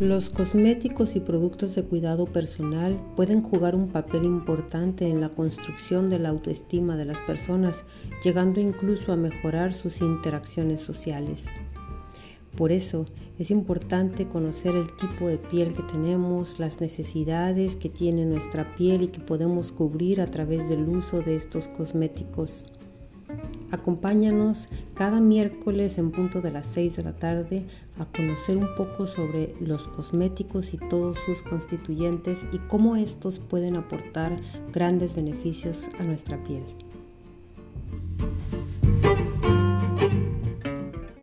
Los cosméticos y productos de cuidado personal pueden jugar un papel importante en la construcción de la autoestima de las personas, llegando incluso a mejorar sus interacciones sociales. Por eso es importante conocer el tipo de piel que tenemos, las necesidades que tiene nuestra piel y que podemos cubrir a través del uso de estos cosméticos. Acompáñanos cada miércoles en punto de las 6 de la tarde a conocer un poco sobre los cosméticos y todos sus constituyentes y cómo estos pueden aportar grandes beneficios a nuestra piel.